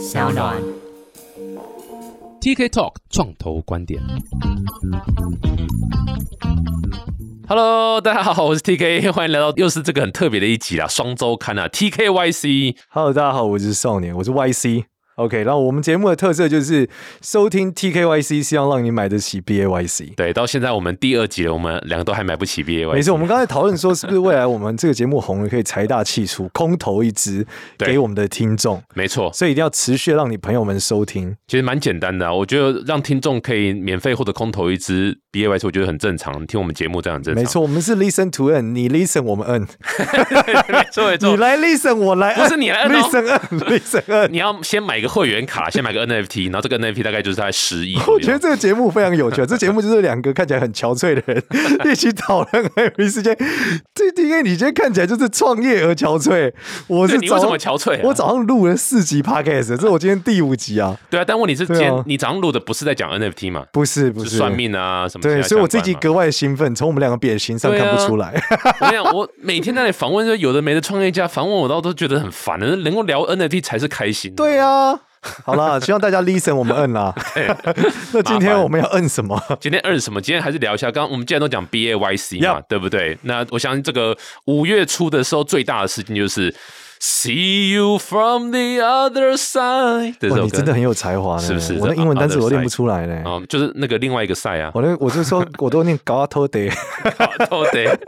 小暖。TK Talk 创投观点。Hello，大家好，我是 TK，欢迎来到又是这个很特别的一集啦，双周刊啊，TKYC。Hello，大家好，我是少年，我是 YC。OK，然后我们节目的特色就是收听 TKYC，希望让你买得起 BAYC。对，到现在我们第二集了，我们两个都还买不起 BAYC。没错，我们刚才讨论说，是不是未来我们这个节目红了，可以财大气粗，空投一支给 我们的听众，没错，所以一定要持续让你朋友们收听。其实蛮简单的啊、我觉得让听众可以免费或者空投一支 BAYC，我觉得很正常。听我们节目这样很正常。没，错，我们是 Listen to N，你 Listen 我们 N，没错没错。你来 Listen 我来不是你来 Listen N，Listen N。你要先买一个会员卡，先买个 NFT，然后这个 NFT 大概就是大概十亿。我觉得这个节目非常有趣，这节目就是两个看起来很憔悴的人一起讨论 NBA 事件。这 DK 你今天看起来就是创业而憔悴，我是你为什么憔悴啊我早上录了四集 Podcast，这是我今天第五集啊，对啊，但问题是，今天你早上录的不是在讲 NFT 嘛？不是不是是算。命啊什么对，所以我这集格外兴奋，从我们两个表情上看不出来。我跟你讲，我每天在那里访问，就有的没的创业家访问我，到都觉得很烦的。能够聊 NFT 才是开心。对啊，好啦，希望大家 listen 我们摁啦。那今天我们要摁什么？今天摁什么？今天还是聊一下。刚刚我们既然都讲 BAYC 嘛对不对？那我相信这个五月初的时候，最大的事情就是 See you from the other side 这哇。你真的很有才华呢，是不是我的英文单词我练不出来呢。哦，就是那个另外一个赛啊，我那我就说，我都念高阿托德偷的。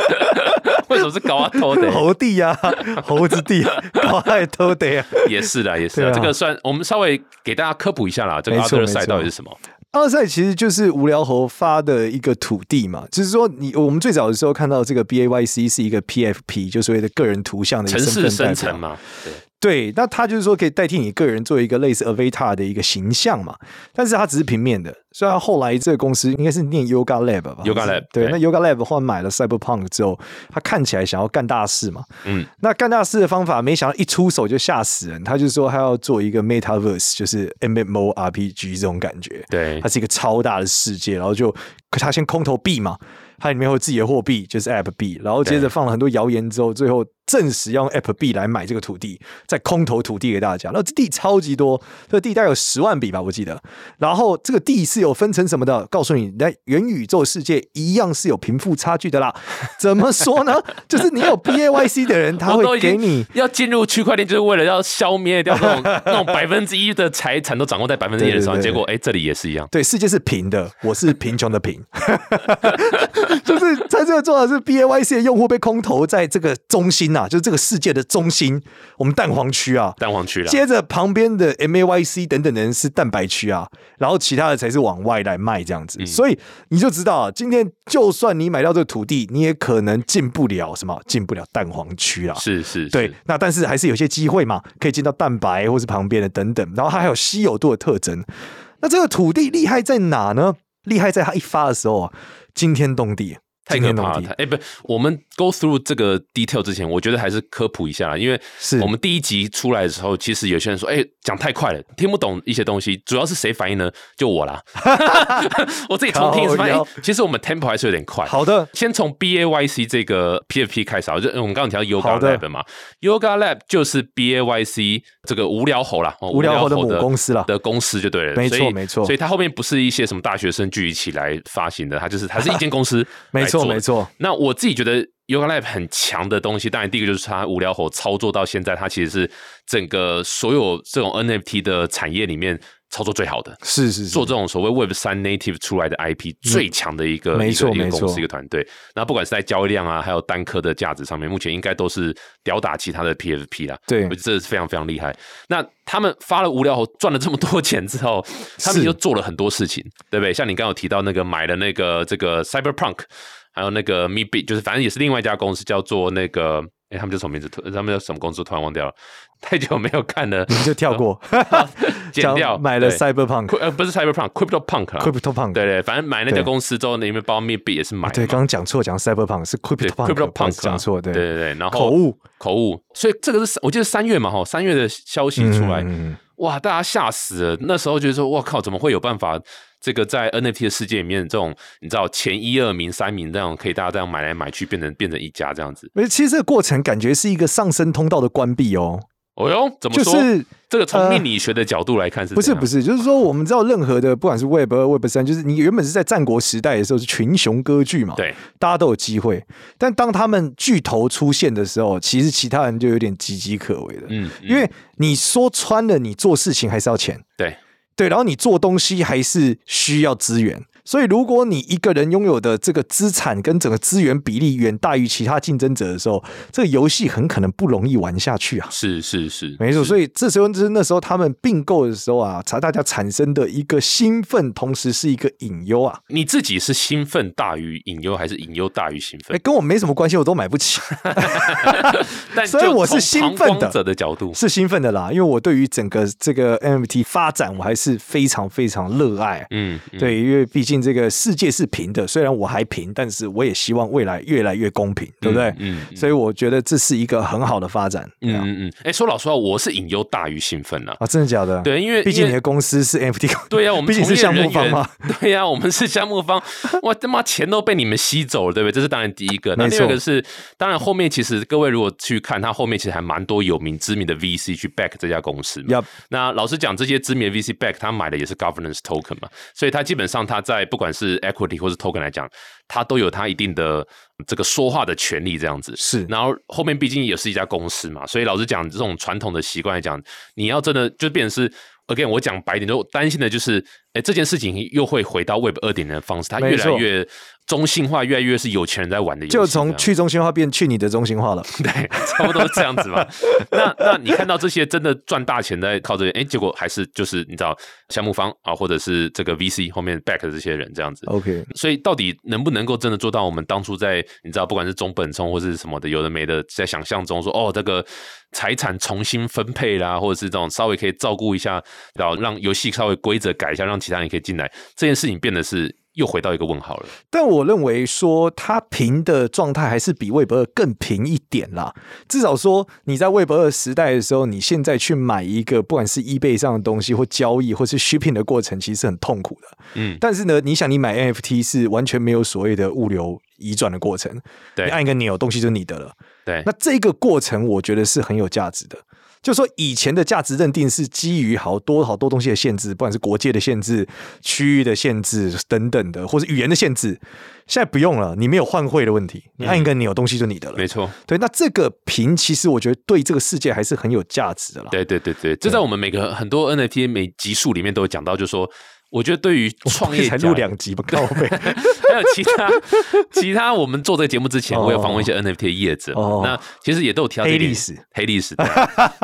为什么是高阿偷的？猴帝呀，猴子地，高阿托德啊。也是的，也是的。这个算我们稍微给大家科普一下啦。这个没错 other 没 side 错到底是什么？奥赛其实就是无聊猴发的一个土地嘛，就是说你我们最早的时候看到这个 BAYC 是一个 PFP，就所谓的个人图像的一城市生成。嘛，对。对，那它就是说可以代替你个人做一个类似 avatar 的一个形象嘛，但是它只是平面的。所以它后来这个公司应该是念 Yoga Lab 吧 Yoga Lab，对，对那 Yoga Lab 后来买了 Cyberpunk 之后，他看起来想要干大事嘛。嗯，那干大事的方法，没想到一出手就吓死人。他就说他要做一个 Metaverse，就是 MMORPG 这种感觉。对它，是一个超大的世界，然后就他先空投币嘛，它里面会有自己的货币，就是 App 币，然后接着放了很多谣言之后，最后证实要用 App B 来买这个土地，再空投土地给大家。那这地超级多，这地大概有十万笔吧，我记得。然后这个地是有分成什么的？告诉你，在元宇宙世界一样是有贫富差距的啦。怎么说呢？就是你有 BAYC 的人，他我都已经会给你。要进入区块链，就是为了要消灭掉那种 那种百分之一的财产都掌握在百分之一的手上。结果，哎，这里也是一样。对，世界是平的，我是贫穷的贫，就是在这个做的是 B A Y C 的用户被空投在这个中心呐、啊，就是这个世界的中心，我们蛋黄区啊。蛋黄区了，接着旁边的 M A Y C 等等的人是蛋白区啊，然后其他的才是往外来卖这样子，所以你就知道啊，今天就算你买到这个土地，你也可能进不了什么，进不了蛋黄区啊。是是，对，那但是还是有些机会嘛，可以进到蛋白或是旁边的等等，然后它还有稀有度的特征。那这个土地厉害在哪呢？厉害在它一发的时候啊，惊天动地，太可怕了。哎，不，我们 go through 这个 detail 之前，我觉得还是科普一下啦，因为是。我们第一集出来的时候，其实有些人说，哎，讲太快了，听不懂一些东西。主要是谁反应呢？就我啦，我自己重听发现，其实我们 tempo 还是有点快。好的，先从 B A Y C 这个 P F P 开始啊，就我们刚刚提到 Yoga Lab 嘛，Yoga Lab 就是 B A Y C 这个无聊猴啦，哦无聊猴的母公司啦。的公司就对了，没错没错。所以它后面不是一些什么大学生聚集起来发行的，它就是它是一间公司 没来做的错没错。那我自己觉得 Yoga Lab 很强的东西，当然第一个就是它无聊猴操作到现在，它其实是整个所有这种 NFT 的产业里面操作最好的。是是是做，这种所谓 Web 三 native 出来的 IP 最强的一个，没错没错公司一个团队。那不管是在交易量啊，还有单颗的价值上面，目前应该都是吊打其他的 PFP 啦。对我觉得这是非常非常厉害。那他们发了无聊猴赚了这么多钱之后，他们就做了很多事情，对不对？像你刚刚有提到那个买了那个这个 Cyberpunk，还有那个 MeBit，就是反正也是另外一家公司叫做那个。哎，他们叫什么名字？突他们叫什么公司？突然忘掉了，太久没有看了，你就跳过，剪掉。讲买了 Cyberpunk 呃，不是 Cyberpunk，Crypto Punk 啦 Crypto Punk，对对，反正买那家公司之后，里面包括 MeBit 也是买嘛。对，刚刚讲错，讲 Cyberpunk 是 Crypto Crypto Punk，Punk 讲错，对对对对，然后口误口误，所以这个是我记得三月嘛哈，三月的消息出来，哇，大家吓死了。那时候觉得说，我靠，怎么会有办法？这个在 NFT 的世界里面，这种你知道前一二名、三名这样，可以大家这样买来买去，变成变成一家这样子。而其实这个过程感觉是一个上升通道的关闭哦。哦哟，怎么说？就是这个从呃命理学的角度来看是不是不是，就是说我们知道任何的不管是 Web 二、Web 三，就是你原本是在战国时代的时候是群雄割据嘛，对，大家都有机会。但当他们巨头出现的时候，其实其他人就有点岌岌可危了，嗯，嗯因为你说穿了，你做事情还是要钱，对对，然后你做东西还是需要资源。所以，如果你一个人拥有的这个资产跟整个资源比例远大于其他竞争者的时候，这个游戏很可能不容易玩下去啊。是是是，没错，所以这时候就是那时候他们并购的时候啊，才大家产生的一个兴奋，同时是一个隐忧啊。你自己是兴奋大于隐忧，还是隐忧大于兴奋哎，奋？跟我没什么关系，我都买不起，但所以我是兴奋的的角度，是兴奋的啦，因为我对于整个这个 NFT 发展，我还是非常非常热爱。嗯，嗯，对，因为毕竟这个世界是平的，虽然我还平，但是我也希望未来越来越公平，对不对？嗯嗯所以我觉得这是一个很好的发展。嗯嗯嗯，哎，说老实话，我是隐忧大于兴奋啊。啊，真的假的？，对，因为毕竟你的公司是 NFT，公对呀、我们 毕竟是项目方嘛。对呀、我们是项目方，哇他妈钱都被你们吸走了，对不对？这是当然第一个。那没错另外一个是，当然后面其实各位如果去看，它后面其实还蛮多有名知名的 VC 去 back 这家公司嘛。那老实讲，这些知名的 VC back 他买的也是 governance token 嘛，所以他基本上他在不管是 equity 或是 token 来讲，它都有它一定的这个说话的权利这样子。是然后后面毕竟也是一家公司嘛，所以老实讲，这种传统的习惯来讲，你要真的就变成是，again，我讲白一点，就担心的就是，哎，这件事情又会回到 Web 二点零的方式，它越来越中性化，越来越是有钱人在玩的游戏，就从去中心化变去你的中心化了。对，差不多是这样子吧。那那你看到这些真的赚大钱在靠这些，哎，结果还是就是你知道项目方啊，或者是这个 VC 后面 back 的这些人这样子。OK，所以到底能不能够真的做到我们当初在你知道不管是中本聪或是什么的有的没的，在想象中说哦这个财产重新分配啦，或者是这种稍微可以照顾一下，然后让游戏稍微规则改一下，让其他人可以进来，这件事情变得是又回到一个问号了。但我认为说它平的状态还是比 Web 二更平一点啦。至少说你在 Web 二时代的时候，你现在去买一个不管是 eBay 上的东西或交易或是 shipping 的过程，其实是很痛苦的。嗯，但是呢，你想你买 NFT 是完全没有所谓的物流移转的过程，对你按一个钮，东西就是你的了。对，那这个过程我觉得是很有价值的。就说以前的价值认定是基于好多好多东西的限制，不管是国界的限制、区域的限制等等的，或是语言的限制，现在不用了，你没有换汇的问题，你按一个钮，东西就你的了。没错，对，那这个屏其实我觉得对这个世界还是很有价值的了。对对对对，这在我们每个很多 NFT 每集数里面都有讲到，就说。我觉得对于创业才录两集吧，靠背。还有其他其他，我们做这个节目之前，哦我有访问一些 NFT 的业者那其实也都有提到这点黑历史，黑历史，对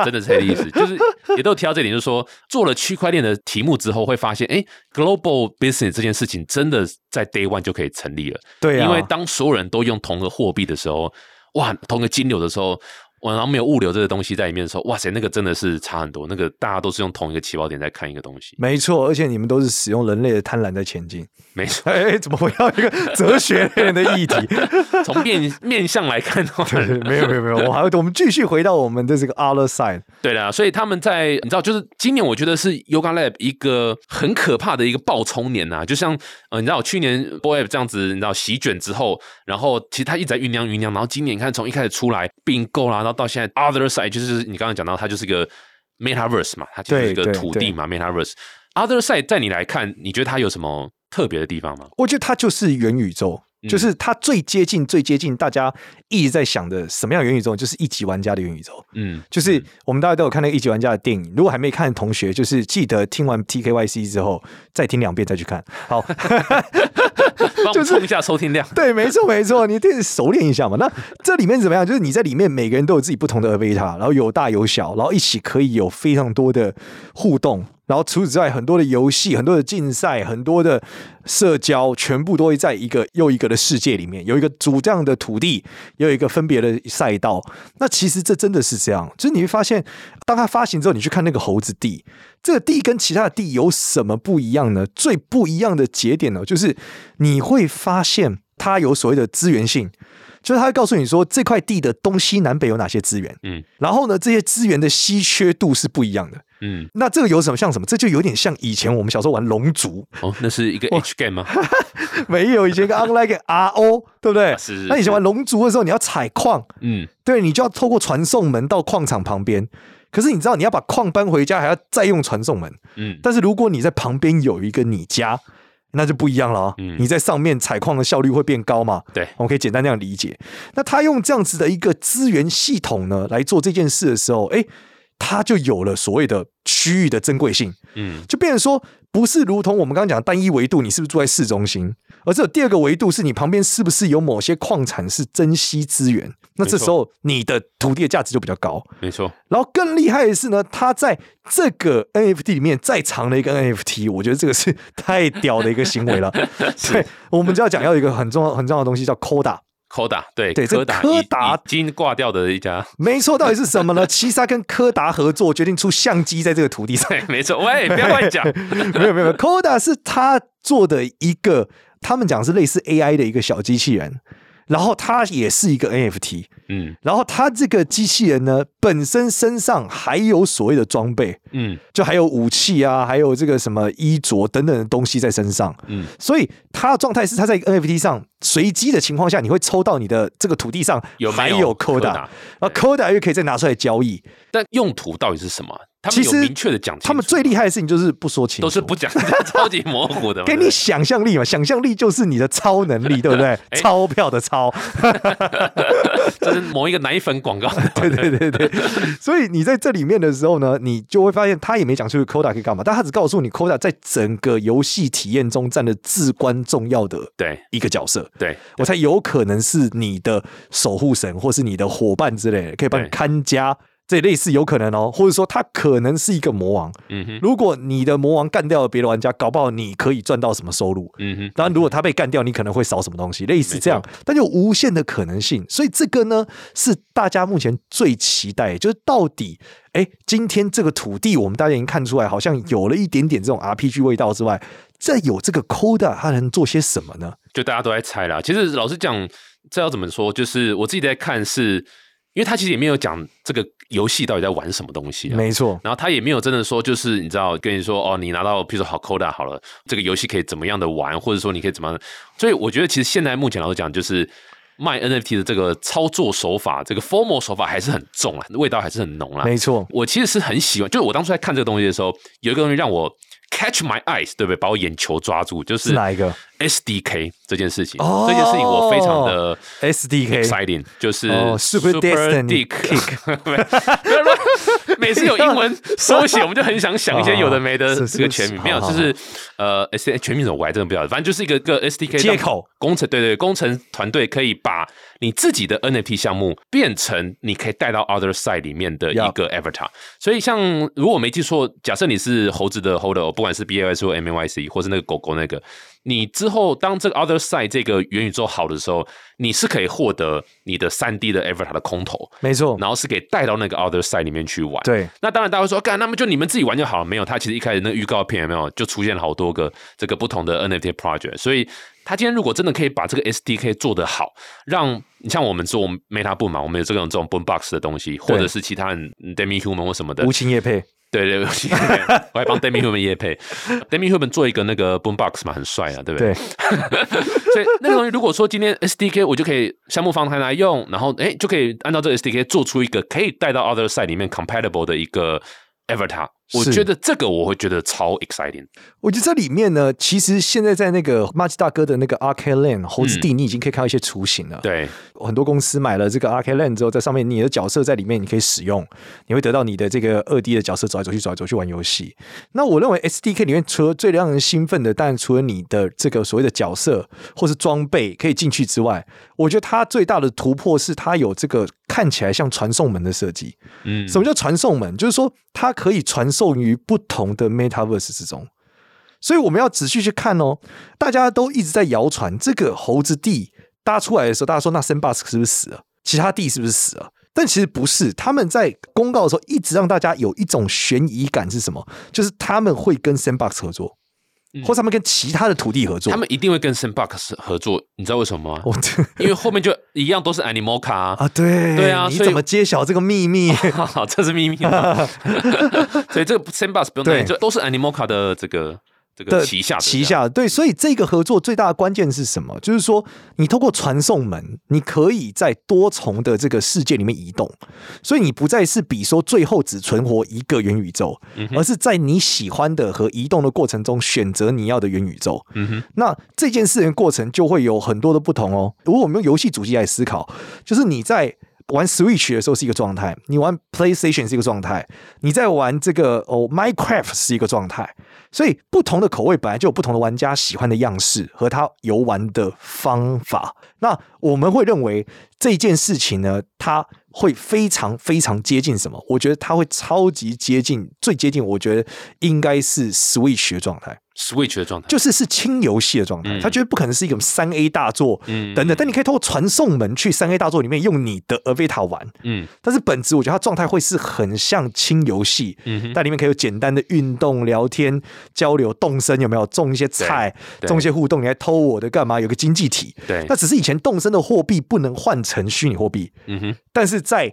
真的是黑历史，就是也都有提到这点，就是说做了区块链的题目之后，会发现，哎，global business 这件事情真的在 day one 就可以成立了，对啊，因为当所有人都用同个货币的时候，哇，同个金流的时候。哇，然后没有物流这个东西在里面的时候，哇塞，那个真的是差很多。那个大家都是用同一个起跑点在看一个东西，没错，而且你们都是使用人类的贪婪在前进。没错。哎，怎么回到一个哲学类的议题？从面面相来看的话，对没有没有没有，我还会我们继续回到我们的这个 other side。对的，所以他们在你知道，就是今年我觉得是 Yoga Lab 一个很可怕的一个爆冲年呐、就像呃，你知道我去年 Boy 这样子，你知道席卷之后，然后其实它一直在酝酿酝酿，然后今年你看从一开始出来并购啦，然后到现在 Other Side 就是你刚刚讲到，它就是一个 Metaverse 嘛，它就是一个土地嘛，Metaverse。Other Side 在你来看，你觉得它有什么特别的地方吗？我觉得它就是元宇宙，嗯就是它最接近、最接近大家一直在想的什么样的元宇宙，就是一级玩家的元宇宙。嗯，就是我们大家都有看那个一级玩家的电影，如果还没看的同学，就是记得听完 TKYC 之后再听两遍再去看。好，帮我们冲一下收听量。对，没错没错，你得熟练一下嘛。那这里面怎么样？就是你在里面每个人都有自己不同的 avatar，然后有大有小，然后一起可以有非常多的互动。然后除此之外，很多的游戏、很多的竞赛、很多的社交，全部都会在一个又一个的世界里面，有一个主这样的土地，有一个分别的赛道。那其实这真的是这样，就是你会发现，当它发行之后，你去看那个猴子地，这个地跟其他的地有什么不一样呢？最不一样的节点呢，就是你会发现它有所谓的资源性。就是他会告诉你说这块地的东西南北有哪些资源，嗯然后呢，这些资源的稀缺度是不一样的。嗯，那这个有什么像什么？这就有点像以前我们小时候玩龙族，哦，那是一个 H game 吗？没有以前一个 online 跟 RO，对不对？啊是是那以前玩龙族的时候，你要采矿，嗯，对你就要透过传送门到矿场旁边。可是你知道，你要把矿搬回家，还要再用传送门。嗯，但是如果你在旁边有一个你家，那就不一样了啊、嗯你在上面采矿的效率会变高嘛？对，我们可以简单这样理解。那他用这样子的一个资源系统呢来做这件事的时候，哎，他就有了所谓的区域的珍贵性。嗯，就变成说，不是如同我们刚刚讲单一维度，你是不是住在市中心，而是有第二个维度，是你旁边是不是有某些矿产是珍稀资源？那这时候你的土地的价值就比较高。没错，然后更厉害的是呢，它在这个 NFT 里面再藏了一个 NFT，我觉得这个是太屌的一个行为了。对，我们就要讲要一个很重要很重要的东西叫 Coda。Koda 对对这柯达已柯达已经挂掉的一家，没错，到底是什么呢？七杀跟柯达合作，决定出相机在这个土地上。对，没错，喂，不要乱讲，没有没有没有，Coda 是他做的一个，他们讲是类似 AI 的一个小机器人，然后它也是一个 NFT，嗯然后它这个机器人呢本身身上还有所谓的装备，嗯就还有武器啊，还有这个什么衣着等等的东西在身上，嗯，所以它的状态是它在 NFT 上随机的情况下，你会抽到你的这个土地上有没还有 Coda，Coda？然后 Coda 又可以再拿出来交易。但用途到底是什么？他们有明确的讲，他们最厉害的事情就是不说清楚，都是不讲，超级模糊的嘛，给你想象力嘛，想象力就是你的超能力，对不对？钞票的钞，这是某一个奶粉广告，对对对对。所以你在这里面的时候呢，你就会发现他也没讲出 Coda 可以干嘛，但他只告诉你 Coda 在整个游戏体验中占了至关重要的对一个角色。对，我才有可能是你的守护神，或是你的伙伴之类的，可以帮你看家。这类似有可能哦，或者说他可能是一个魔王。嗯哼，如果你的魔王干掉了别的玩家，搞不好你可以赚到什么收入。嗯哼，当然，如果他被干掉，你可能会少什么东西，类似这样，但有无限的可能性。所以这个呢，是大家目前最期待，就是到底，哎，今天这个土地，我们大家已经看出来，好像有了一点点这种 RPG 味道之外，再有这个 Coda，它能做些什么呢？就大家都在猜啦。其实老实讲，这要怎么说？就是我自己在看是，因为他其实也没有讲这个游戏到底在玩什么东西、啊。没错，然后他也没有真的说，就是你知道，跟你说哦，你拿到比如说好 Coda 好了，这个游戏可以怎么样的玩，或者说你可以怎么样。所以我觉得其实现在目前来讲，就是卖 NFT 的这个操作手法，这个 formal 手法还是很重啊，味道还是很浓啊。没错，我其实是很喜欢，就是我当初在看这个东西的时候，有一个东西让我 catch my eyes，对不对？把我眼球抓住，就是是哪一个 SDK 这件事情。哦这件事情我非常的 SDK exciting，就是哦 Super Destiny Dick。不要乱每次有英文缩写，我们就很想想一些有的没的 这个全名，没有，就是呃 S 全名什么我还真的不晓得，反正就是一个个 SDK 接口工程，对对，工程团队可以把你自己的 NFT 项目变成你可以带到 Other Side 里面的一个 Avatar。所以像如果我没记错，假设你是猴子的 Holder，不管是 BAS 或 MAYC，或是那个狗狗那个，你之后当这个 Other Side 这个元宇宙好的时候，你是可以获得你的三 D 的 Avatar 的空投，没错，然后是给带到那个 Other Side 里面去玩。对，那当然，大家会说，干，那么就你们自己玩就好了。没有，他其实一开始那个预告片有没有就出现了好多个这个不同的 NFT project，所以他今天如果真的可以把这个 SDK 做得好，让你像我们做 Meta Boom 嘛，我们有这种这种 Boom Box 的东西，或者是其他人 Demi Human 或什么的。无，情夜配，对对，我 我还帮 Demi Human 业配，Demi Human 做一个那个 Boom Box 嘛，很帅啊，对不对？对，所以那个东西，如果说今天 SDK 我就可以项目方台来用，然后哎就可以按照这个 SDK 做出一个可以带到 Other Side 里面 compatible 的一个 Avatar，我觉得这个我会觉得超 exciting。我觉得这里面呢，其实现在在那个马吉大哥的那个 Arcade Land 猴子地，你已经可以看到一些雏形了。，嗯对，很多公司买了这个 Arcade Land 之后，在上面你的角色在里面你可以使用，你会得到你的这个二 D 的角色走来走去、走来走去玩游戏。那我认为 SDK 里面除了最让人兴奋的，当然除了你的这个所谓的角色或是装备可以进去之外，我觉得它最大的突破是它有这个看起来像传送门的设计。嗯，什么叫传送门？就是说它可以传受于不同的 Metaverse 之中。所以我们要仔细去看哦。大家都一直在谣传这个猴子地搭出来的时候，大家说那 Sandbox 是不是死了？其他地是不是死了？但其实不是，他们在公告的时候一直让大家有一种悬疑感是什么？就是他们会跟 Sandbox 合作，或者他们跟其他的土地合作。他们一定会跟 Sandbox 合作，你知道为什么吗？我因为后面就一样都是 Animal 卡啊。啊，对对啊你怎么揭晓这个秘密？好，这是秘密吗。所以这个 Sandbox 不用担心，对就都是 Animoca 的这个这个旗下的旗下对，所以这个合作最大的关键是什么？就是说，你透过传送门，你可以在多重的这个世界里面移动，所以你不再是比说最后只存活一个元宇宙，而是在你喜欢的和移动的过程中选择你要的元宇宙。嗯哼，那这件事情过程就会有很多的不同哦。如果我们用游戏主机来思考，就是你在。玩 Switch 的时候是一个状态，你玩 PlayStation 是一个状态，你在玩这个哦 Minecraft 是一个状态，所以不同的口味本来就有不同的玩家喜欢的样式和他游玩的方法。那我们会认为这件事情呢，它会非常非常接近什么？我觉得它会超级接近，最接近我觉得应该是 Switch 的状态。Switch 的状态。就是是轻游戏的状态，他觉得不可能是一个三 A 大作，嗯，等等，但你可以透过传送门去三 A 大作里面用你的 Avita 玩，嗯，但是本质我觉得它状态会是很像轻游戏，嗯，但里面可以有简单的运动、聊天、交流、动身，有没有种一些菜、种一些互动？你还偷我的干嘛？有个经济体，对，那只是以前动身的货币不能换成虚拟货币，嗯哼，但是在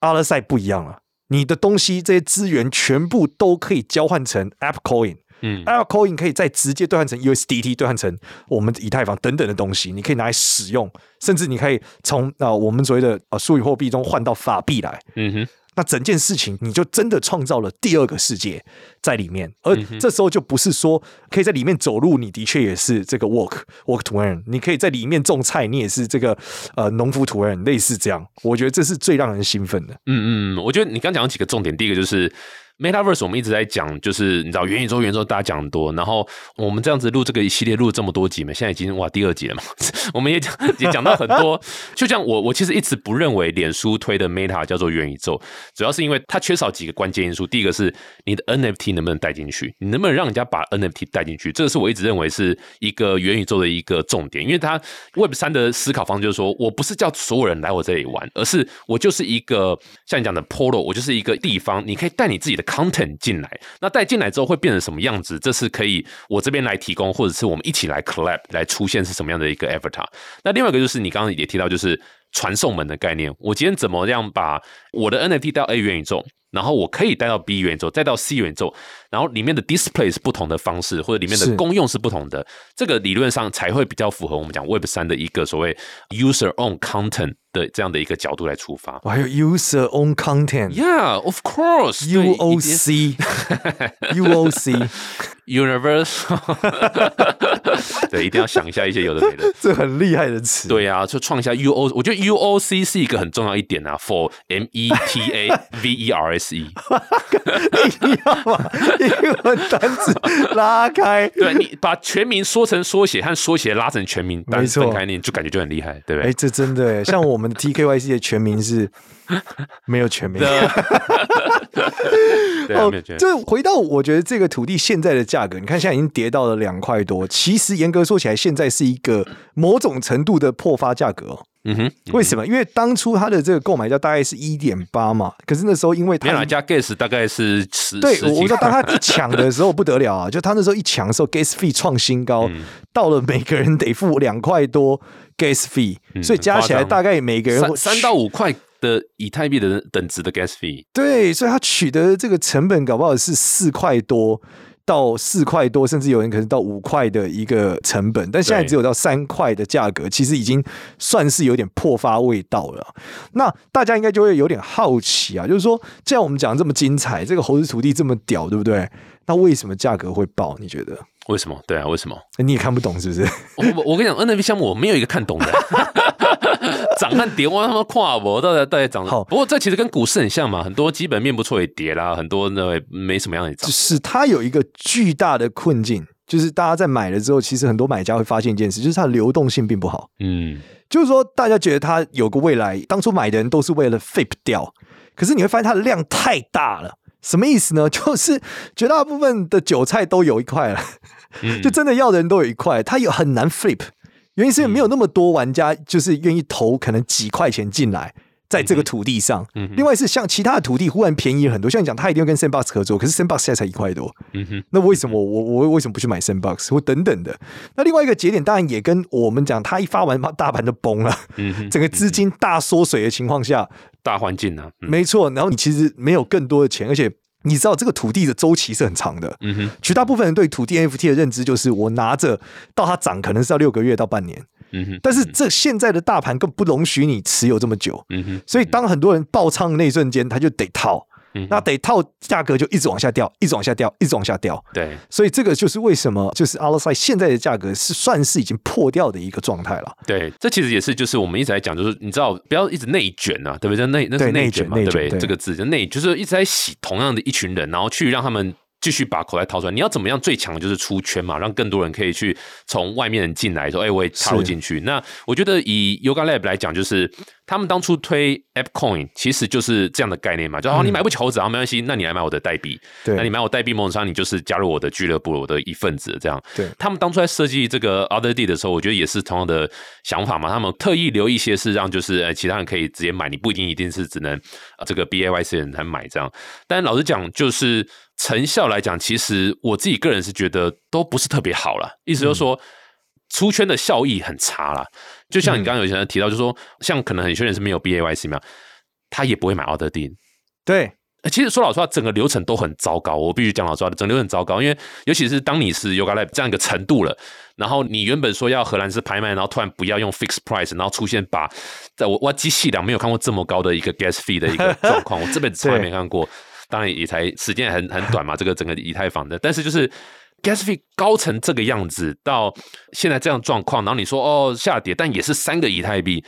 阿拉赛不一样了，你的东西这些资源全部都可以交换成 App Coin。嗯，Air Coin 可以再直接兑换成 USDT，兑换成我们以太坊等等的东西，你可以拿来使用，甚至你可以从啊我们所谓的啊数语货币中换到法币来。嗯哼，那整件事情你就真的创造了第二个世界在里面，而这时候就不是说可以在里面走路，你的确也是这个 work work to earn，你可以在里面种菜，你也是这个呃农夫 to earn，类似这样，我觉得这是最让人兴奋的。嗯嗯，我觉得你刚讲了几个重点，第一个就是。Metaverse 我们一直在讲，就是你知道元宇宙，元宇宙大家讲很多，然后我们这样子录这个一系列录这么多集嘛，现在已经哇第二集了嘛，我们也讲也讲到很多。就像我我其实一直不认为脸书推的 Meta 叫做元宇宙，主要是因为它缺少几个关键因素。第一个是你的 NFT 能不能带进去，你能不能让人家把 NFT 带进去，这个是我一直认为是一个元宇宙的一个重点。因为它 Web 三的思考方就是说我不是叫所有人来我这里玩，而是我就是一个像你讲的 Polo，我就是一个地方，你可以带你自己的。Content 进来，那带进来之后会变成什么样子？这是可以我这边来提供，或者是我们一起来 collab 来出现是什么样的一个 avatar？那另外一个就是你刚刚也提到，就是传送门的概念。我今天怎么样把我的 NFT 到 A 元宇宙？然后我可以带到 B 元宇宙，再到 C 元宇宙，然后里面的 display 是不同的方式，或者里面的功用是不同的，这个理论上才会比较符合我们讲 Web 三的一个所谓 user own content 的这样的一个角度来出发。还有 user own content，Yeah，of course，UOC，UOC。Universal，对，一定要想一下一些有的没的，这很厉害的词。对啊，就创一下 UO，我觉得 UOC 是一个很重要一点啊，For M E T A V E R S E，你要把英文单词拉开，对你把全名说成缩写和缩写拉成全名，没错，分开念就感觉就很厉害，对不对？哎，这真的，像我们的 TKYC 的全名是。没有全名，哦，就回到我觉得这个土地现在的价格，你看现在已经跌到了两块多。其实严格说起来，现在是一个某种程度的破发价格哦。嗯哼，为什么？因为当初它的这个购买价大概是一点八嘛，可是那时候因为它加 gas 大概是十，对，我说当他一抢的时候不得了啊，就他那时候一抢的时候，gas fee 创新高，到了每个人得付两块多 gas fee，所以加起来大概每个人三到五块。的以太币的等值的 gas fee，对，所以他取得这个成本搞不好是四块多到四块多，甚至有人可能到五块的一个成本，但现在只有到三块的价格，其实已经算是有点破发味道了。那大家应该就会有点好奇啊，就是说，既然我们讲这么精彩，这个猴子土地这么屌，对不对？那为什么价格会爆？你觉得？为什么？对啊，为什么？你也看不懂是不是？我我跟你讲，NFT 项目我没有一个看懂的。涨和跌，我他妈跨我到底到底涨好？不过这其实跟股市很像嘛，很多基本面不错也跌啦，很多那没什么样的涨。就是它有一个巨大的困境，就是大家在买了之后，其实很多买家会发现一件事，就是它的流动性并不好。嗯，就是说大家觉得它有个未来，当初买的人都是为了 flip 掉，可是你会发现它的量太大了。什么意思呢？就是绝大部分的韭菜都有一块了，就真的要的人都有一块，它有很难 flip。原因是因为没有那么多玩家就是愿意投可能几块钱进来在这个土地上。另外是像其他的土地忽然便宜很多，像你讲他一定要跟 Sandbox 合作，可是 Sandbox 现在才一块多。嗯哼，那为什么我我为什么不去买 Sandbox 或等等的？那另外一个节点当然也跟我们讲，他一发完大盘就崩了，整个资金大缩水的情况下，大环境呢？没错。然后你其实没有更多的钱，而且你知道这个土地的周期是很长的，嗯哼，绝大部分人对土地 NFT 的认知就是我拿着到它涨可能是要六个月到半年，嗯哼，但是这现在的大盘更不容许你持有这么久，嗯哼，所以当很多人爆仓的那一瞬间，他就得套，嗯那得套价格就一直往下掉，一直往下掉，一直往下掉。对，所以这个就是为什么就是阿拉赛现在的价格是算是已经破掉的一个状态了。对，这其实也是就是我们一直在讲，就是你知道不要一直内卷啊，对不对？内那是内卷嘛，对不对这个字就内，就是一直在洗同样的一群人，然后去让他们。继续把口袋掏出来，你要怎么样？最强的就是出圈嘛，让更多人可以去从外面人进来，说：“哎、我也插入进去。”那我觉得以 Yoga Lab 来讲，就是他们当初推 App Coin，其实就是这样的概念嘛，就哦，你买不起猴子啊，没关系，那你来买我的代币，那你买我代币某种上，你就是加入我的俱乐部，我的一份子，这样。对他们当初在设计这个 Other D 的时候，我觉得也是同样的想法嘛。他们特意留一些是让就是呃其他人可以直接买，你不一定一定是只能呃这个 B A Y C 人才买这样。但老实讲，就是成效来讲，其实我自己个人是觉得都不是特别好了。意思就是说。出圈的效益很差啦，就像你刚刚有些人提到，就是说，像可能很些人是没有 B A Y C 嘛，他也不会买 Other D，对，呃其实说老实话，整个流程都很糟糕。我必须讲老实话，整个流程很糟糕，因为尤其是当你是 Yoga Lab 这样一个程度了，然后你原本说要荷兰式拍卖，然后突然不要用 fixed price，然后出现把在我我机器量没有看过这么高的一个 gas fee 的一个 状况，我这辈子从来没看过。当然也才时间很很短嘛，这个整个以太坊的，但是就是 gas fee 高成这个样子，到现在这样状况，然后你说哦下跌，但也是三个以太币。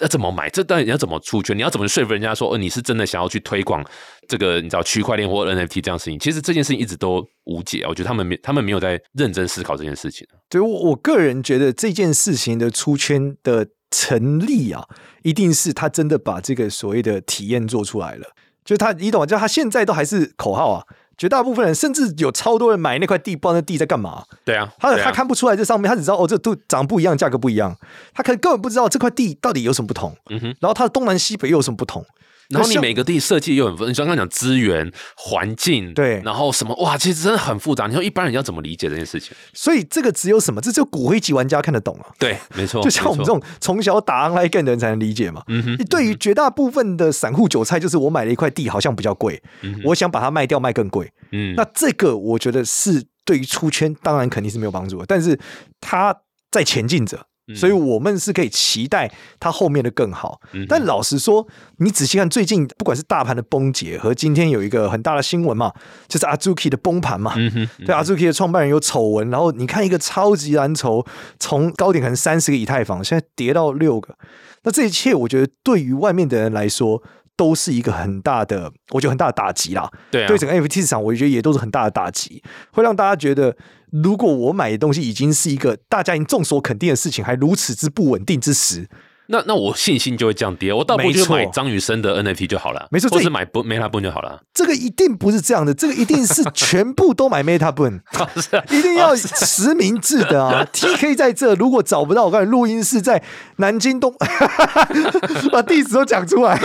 要怎么买？这到底你要怎么出圈？你要怎么说服人家说，哦，你是真的想要去推广这个你知道区块链或 NFT 这样事情？其实这件事情一直都无解，我觉得他们没他们没有在认真思考这件事情。对我我个人觉得这件事情的出圈的成立啊，一定是他真的把这个所谓的体验做出来了。就他，你懂吗？就他现在都还是口号啊，绝大部分人甚至有超多人买那块地，不知道那地在干嘛。对啊，他啊他看不出来这上面，他只知道哦，这都长不一样，价格不一样，他可能根本不知道这块地到底有什么不同，嗯哼，然后它的东南西北又有什么不同。然后你每个地设计又很复，你刚刚讲资源、环境，对然后什么哇，其实真的很复杂。你说一般人要怎么理解这件事情？所以这个只有什么？这只有骨灰级玩家看得懂啊。对，没错，就像我们这种从小打 online game 的人才能理解嘛。嗯哼，对于绝大部分的散户韭菜，就是我买了一块地，好像比较贵，我想把它卖掉，卖更贵。嗯，那这个我觉得是对于出圈，当然肯定是没有帮助的，但是它在前进着。所以我们是可以期待它后面的更好，嗯但老实说，你仔细看最近不管是大盘的崩解和今天有一个很大的新闻嘛，就是 Azuki 的崩盘嘛，嗯哼，对，Azuki 的创办人有丑闻，然后你看一个超级蓝筹，从高点可能三十个以太坊，现在跌到六个，那这一切我觉得对于外面的人来说都是一个很大的，我觉得很大的打击啦。对啊，对整个 NFT 市场，我觉得也都是很大的打击，会让大家觉得，如果我买的东西已经是一个大家已经众所肯定的事情，还如此之不稳定之时，那那我信心就会降低，我倒不如买张雨生的 NFT 就好了，没错这或是买不 Meta 不就好了？这个一定不是这样的，这个一定是全部都买 Meta b o n 是啊一定要实名制的啊！TK 在这，如果找不到，我告诉你，录音室在南京东，把地址都讲出来，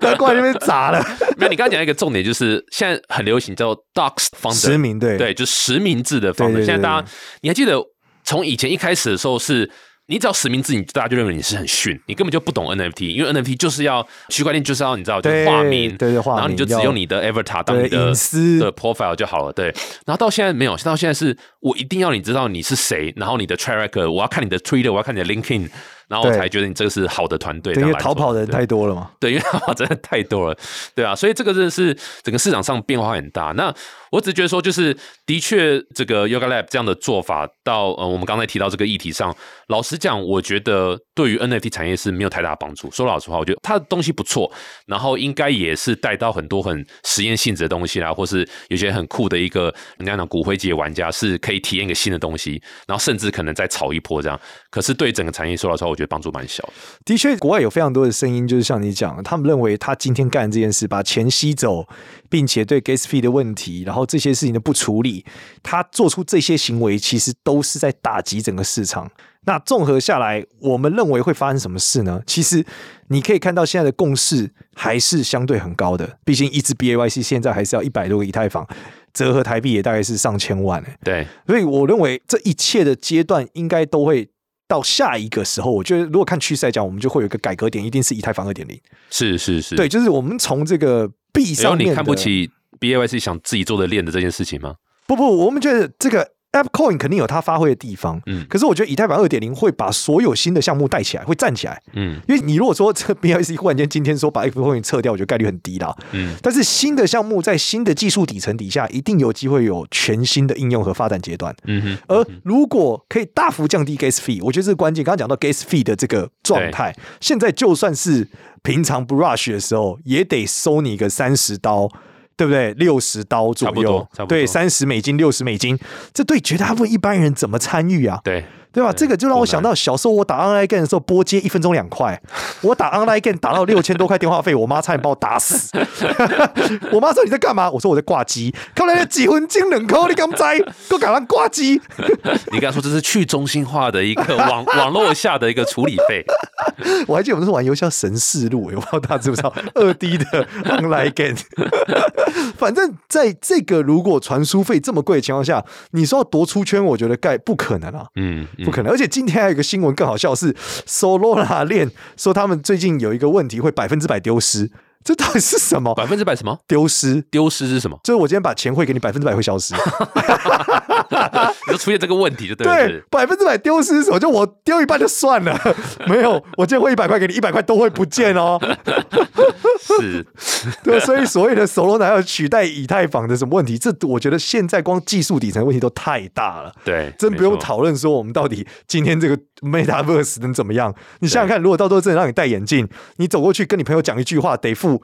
难怪那边砸了。没有，你刚刚讲一个重点，就是现在很流行叫 Docs Founder，实名对对，就实名制的对 Founder。对对现在大家你还记得从以前一开始的时候是。你只要实名制，你大家就认为你是很逊，你根本就不懂 NFT，因为 NFT 就是要区块链就是要你知道，就是对化名，对对化名然后你就只用你的 Avatar 当你的隐私的 profile 就好了，对。然后到现在没有，到现在是我一定要你知道你是谁，然后你的 track record，我要看你的 Twitter，我要看你的 LinkedIn，然后我才觉得你这个是好的团队。对，因为逃跑的人太多了嘛。对，因为逃跑真的太多了，对啊，所以这个真的是整个市场上变化很大。那我只觉得说，就是的确这个 Yoga Lab 这样的做法，到呃我们刚才提到这个议题上，老实讲，我觉得对于 NFT 产业是没有太大帮助。说老实话，我觉得它的东西不错，然后应该也是带到很多很实验性质的东西啦，或是有些很酷的一个人家讲骨灰级的玩家是可以体验一个新的东西，然后甚至可能再炒一波这样。可是对整个产业说老实话，我觉得帮助蛮小的。的确，国外有非常多的声音，就是像你讲，他们认为他今天干这件事，把钱吸走，并且对 gas fee 的问题，然后这些事情的不处理，他做出这些行为，其实都是在打击整个市场。那综合下来，我们认为会发生什么事呢？其实你可以看到现在的共识还是相对很高的，毕竟一支 BAYC 现在还是要一百多个以太坊，折合台币也大概是上千万、欸对，所以我认为这一切的阶段应该都会到下一个时候。我觉得如果看趋势来讲，我们就会有一个改革点，一定是以太坊二点零。是是是，对，就是我们从这个币上面你看不起 B A Y C 想自己做的链的这件事情吗？不不，我们觉得这个 App Coin 肯定有它发挥的地方，嗯可是我觉得以太坊二点零会把所有新的项目带起来，会站起来。嗯因为你如果说这个 BIC 忽然间今天说把 App Coin 撤掉，我觉得概率很低啦。嗯但是新的项目在新的技术底层底下，一定有机会有全新的应用和发展阶段。嗯哼，而如果可以大幅降低 gas fee，我觉得这是关键。刚刚讲到 gas fee 的这个状态，现在就算是平常不 rush 的时候，也得收你个三十刀。对不对？六十刀左右对，三十美金、六十美金，这对绝大部分一般人怎么参与啊？对，对吧？对这个就让我想到小时候我打 online game 的时候，拨接一分钟两块，我打 online game 打到六千多块电话费，我妈差点把我打死。我妈说你在干嘛？我说我在挂机。看来几分钟两扣，你敢在？给我赶快挂机。你刚才说这是去中心化的一个网网络下的一个处理费，我还记得我们是玩游戏叫《神似路》，我不知道大家知不知道二 D 的 online game。反正在这个如果传输费这么贵的情况下，你说要夺出圈，我觉得概不可能啊。嗯，嗯不可能。而且今天还有一个新闻更好笑是，Solana 链说他们最近有一个问题会百分之百丢失，这到底是什么？百分之百什么丢失？丢失是什么？就是我今天把钱汇给你，百分之百会消失。你就出现这个问题就对了。对，百分之百丢失是什么？就我丢一半就算了，没有，我今天汇一百块给你，一百块都会不见哦。是，对，所以所谓的 Solana 要取代以太坊的什么问题，这我觉得现在光技术底层问题都太大了。对，真不用。讨论说我们到底今天这个 Metaverse 能怎么样？你想想看，如果到时候真的让你戴眼镜，你走过去跟你朋友讲一句话，得付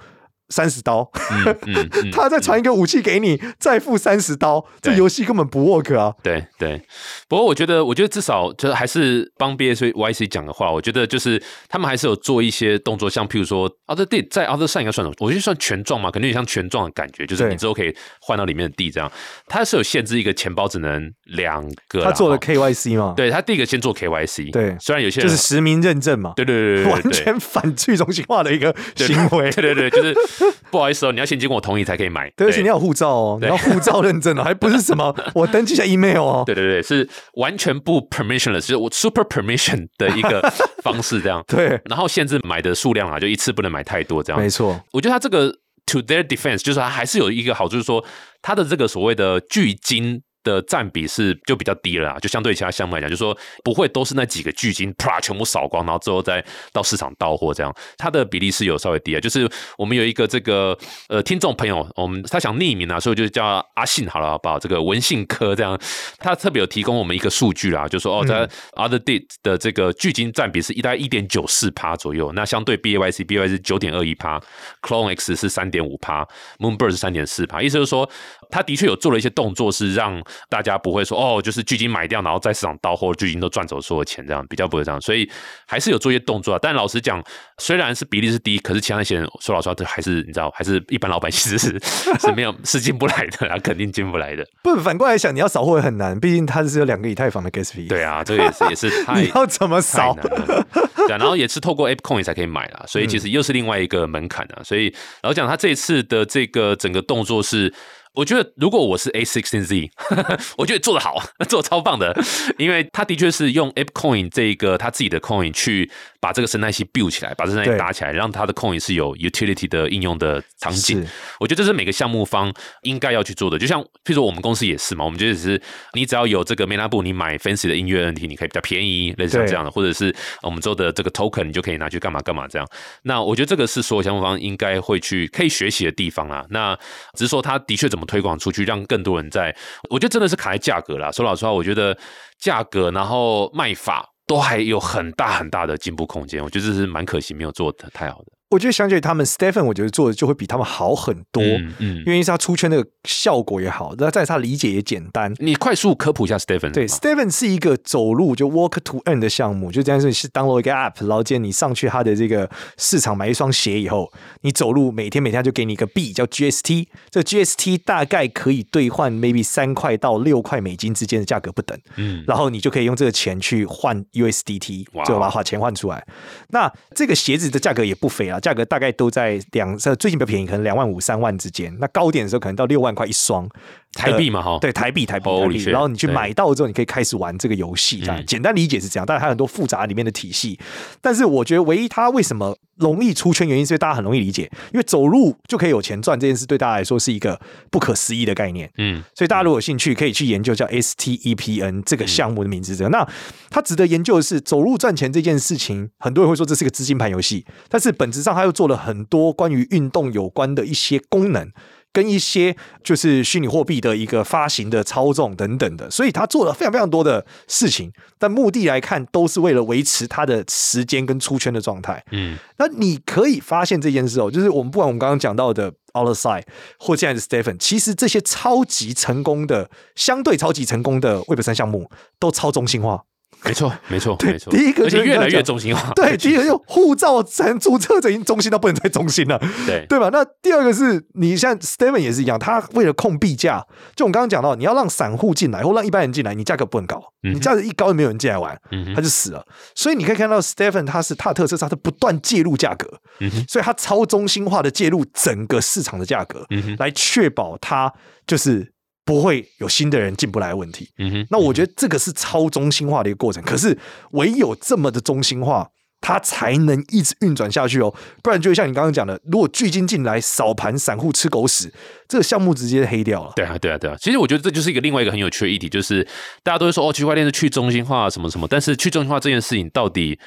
三十刀，嗯嗯 嗯，他再传一个武器给你，再付三十刀，这游戏根本不 work 啊！对对，不过我觉得，我觉得至少就是还是帮 B S Y C 讲的话，我觉得就是他们还是有做一些动作，像譬如说 Other D 在 Other Side 应该算什么？我觉得算权状嘛，可能有点像权状的感觉，就是你之后可以换到里面的地这样。它是有限制一个钱包只能两个，他做了 KYC 嘛，，对他第一个先做 K Y C，对。虽然有些人就是实名认证嘛，对对对对对完全反去中心化的一个行为。对对对，就是 不好意思哦，你要先经过我同意才可以买。对，而且你要有护照哦，你要护照认证哦，还不是什么我登记一下 email 哦。对对对，是完全不 permissionless，就是我 super permission 的一个方式这样。对，然后限制买的数量啊，就一次不能买太多这样。没错，我觉得他这个 to their defense 就是他还是有一个好处，就是说他的这个所谓的巨金。的占比是就比较低了啊，就相对其他项目来讲，就是说不会都是那几个巨金啪全部扫光，然后之后再到市场到货这样，它的比例是有稍微低啊。就是我们有一个这个呃听众朋友，我们他想匿名啊，所以就叫阿信好了，好不好？这个文信科这样，他特别有提供我们一个数据啦，就说哦，在 Other Date 的这个巨金占比是一大概一点九四趴左右，那相对 BAYC BAYC 是九点二一趴，Clone X 是三点五趴，Moonbird 是三点四趴，意思就是说，他的确有做了一些动作，是让大家不会说哦，就是巨金买掉，然后在市场到货，巨金都赚走所有钱，这样比较不会这样，所以还是有做一些动作啊。但老实讲，虽然是比例是低，可是其他那些人说老实话，这还是你知道，还是一般老百姓是是没有是进不来的啊，肯定进不来的。不反过来想，你要扫货也很难，毕竟它是有两个以太坊的 gas fee。对啊，这个也是也是 太你要怎么太扫？对啊，然后也是透过 App Coin 才可以买啦，所以其实又是另外一个门槛啊。所以老实讲，他这一次的这个整个动作是。我觉得如果我是 A sixteen Z，我觉得做的好，做得超棒的，因为他的确是用 ApeCoin 这个他自己的 coin 去把这个生态系 build 起来，把这生态打起来，让它的 coin 是有 utility 的应用的场景。我觉得这是每个项目方应该要去做的。就像譬如说我们公司也是嘛，我们觉得只是你只要有这个 Meta 部，你买 Fancy 的音乐 NT，你可以比较便宜，类似像这样的，或者是我们做的这个 token，你就可以拿去干嘛干嘛这样。那我觉得这个是所有项目方应该会去可以学习的地方啊。那只是说他的确怎么推广出去，让更多人在，我觉得真的是卡在价格啦。说老实话，我觉得价格然后卖法都还有很大很大的进步空间。我觉得这是蛮可惜没有做的太好的。我觉得相较于他们，Stephen 我觉得做的就会比他们好很多，嗯嗯。因为是他出圈的效果也好，那再是他理解也简单。你快速科普一下 Stephen 对，Stephen 是一个走路就 walk to earn 的项目，就这样是是 download 一个 app，然后接你上去他的这个市场买一双鞋以后，你走路每天每天就给你一个币叫 GST，这 GST 大概可以兑换 maybe 三块到六块美金之间的价格不等，嗯。然后你就可以用这个钱去换 USDT，哇。最后把它钱换出来。那这个鞋子的价格也不菲啊，价格大概都在两呃最近比较便宜，可能两万五三万之间。那高点的时候可能到六万块一双台币嘛哈对，台币台币台币。然后你去买到之后，你可以开始玩这个游戏。这样嗯简单理解是这样，但是它有很多复杂里面的体系。但是我觉得唯一它为什么容易出圈原因，是因为大家很容易理解，因为走路就可以有钱赚这件事，对大家来说是一个不可思议的概念。嗯，所以大家如果有兴趣，可以去研究叫 STEPN 这个项目的名字。这个，那它值得研究的是，走路赚钱这件事情，很多人会说这是个资金盘游戏，但是本质上它又做了很多关于运动有关的一些功能。跟一些就是虚拟货币的一个发行的操纵等等的，所以他做了非常非常多的事情，但目的来看都是为了维持他的时间跟出圈的状态。嗯，那你可以发现这件事哦，就是我们不管我们刚刚讲到的 o l e Side 或现在的 Stephen，其实这些超级成功的、相对超级成功的 Web 三项目都超中心化。没错，没错，对没错。第一个而且越来越中心化。对，第一个就护照才能注册，者已经中心到不能再中心了。对对吧？那第二个是你像 Steven 也是一样，他为了控币价，就我们刚刚讲到，你要让散户进来或让一般人进来，你价格不能高，嗯你价格一高就没有人进来玩，嗯他就死了。所以你可以看到 Steven 他是他的特色他是不断介入价格，嗯所以他超中心化的介入整个市场的价格，来确保他就是不会有新的人进不来的问题。嗯哼，那我觉得这个是超中心化的一个过程，可是唯有这么的中心化，它才能一直运转下去哦。不然就像你刚刚讲的，如果巨金进来扫盘，散户吃狗屎，这个项目直接黑掉了。对啊，对啊，对啊。其实我觉得这就是一个另外一个很有趣的议题，就是大家都会说哦，区块链是去中心化什么什么，但是去中心化这件事情到底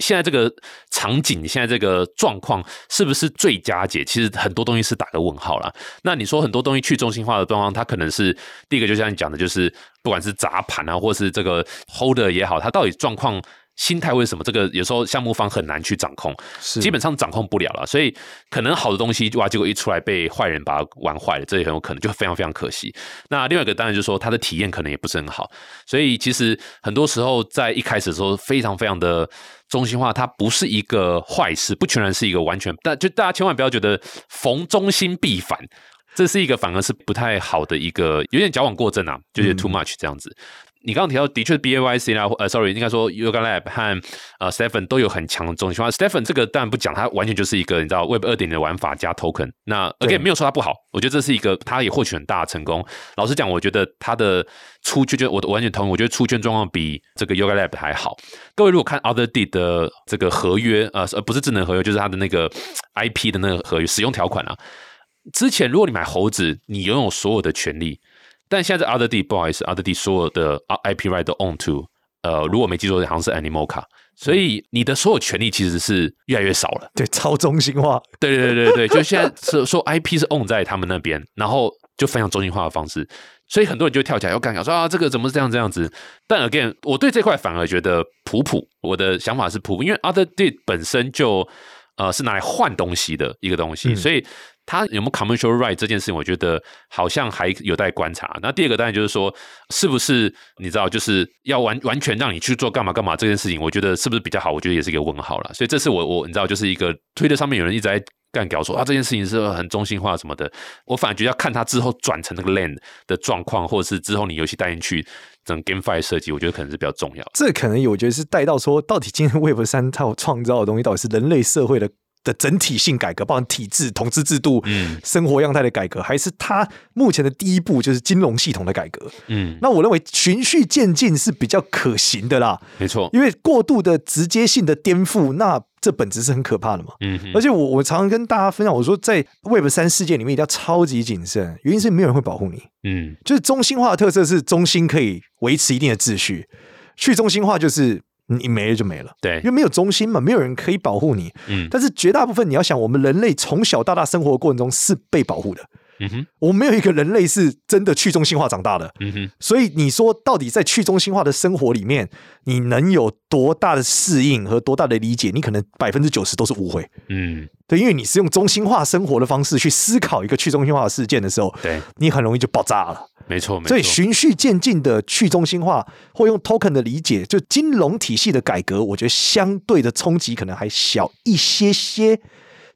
现在这个场景，现在这个状况是不是最佳解？其实很多东西是打个问号啦。那你说很多东西去中心化的状况，它可能是第一个，就像你讲的，就是不管是砸盘啊，或是这个 holder 也好，它到底状况。心态为什么？这个有时候项目方很难去掌控，基本上掌控不了了，所以可能好的东西哇，结果一出来被坏人把它玩坏了，这也很有可能，就非常非常可惜。那另外一个当然就是说，它的体验可能也不是很好，所以其实很多时候在一开始的时候，非常非常的中心化，它不是一个坏事，不全然是一个完全，但就大家千万不要觉得逢中心必反。这是一个反而是不太好的一个，有点矫枉过正啊，就是 too much 这样子。你刚刚提到，的确 B A Y C 啦，呃，sorry，应该说 Yoga Lab 和呃 Stephen 都有很强的中心化。Stephen 这个当然不讲，它完全就是一个你知道 Web 二点的玩法加 Token。那对 again 没有说它不好，我觉得这是一个它也获取很大的成功。老实讲，我觉得它的出圈，就我完全同意，我觉得出圈状况比这个 Yoga Lab 还好。各位如果看 Other D 的这个合约，呃，呃不是智能合约，就是它的那个 IP 的那个合约使用条款啊。之前如果你买猴子，你拥有所有的权利。但现在在 Other D 不好意思，Other D 所有的 IP right 都 own to，呃，如果没记错，好像是 Animoca，所以你的所有权利其实是越来越少了。对超中心化，对对对对对，就现在是说 IP 是 own 在他们那边，然后就非常中心化的方式，所以很多人就跳起来要干掉，说啊这个怎么是这样这样子？但 again，我对这块反而觉得普普，我的想法是普普，因为 Other D 本身就呃是拿来换东西的一个东西，嗯所以。它有没有 commercial right 这件事情，我觉得好像还有待观察。那第二个当然就是说，是不是你知道，就是要完完全让你去做干嘛干嘛这件事情，我觉得是不是比较好？我觉得也是一个问号了。所以这是我我你知道，就是一个推特上面有人一直在干屌说啊，这件事情是很中心化什么的。我反而觉得要看他之后转成那个 land 的状况，或者是之后你游戏带进去整个 GameFi 设计，我觉得可能是比较重要。这可能我觉得是带到说，到底今天 Web 三它创造的东西，到底是人类社会的的整体性改革，包含体制、统治制度、嗯生活样态的改革，还是它目前的第一步就是金融系统的改革？嗯，那我认为循序渐进是比较可行的啦，没错。因为过度的直接性的颠覆，那这本质是很可怕的嘛。嗯而且我我常常跟大家分享，我说在 Web 三世界里面一定要超级谨慎，原因是没有人会保护你。嗯就是中心化的特色是中心可以维持一定的秩序，去中心化就是你没了就没了，对因为没有中心嘛，没有人可以保护你。嗯但是绝大部分你要想，我们人类从小到大生活的过程中是被保护的，嗯哼我没有一个人类是真的去中心化长大的。嗯哼所以你说，到底在去中心化的生活里面，你能有多大的适应和多大的理解？你可能百分之九十都是误会。嗯，对，因为你是用中心化生活的方式去思考一个去中心化的事件的时候，对，你很容易就爆炸了。没错没错。所以循序渐进的去中心化，或用 token 的理解，就金融体系的改革，我觉得相对的冲击可能还小一些些。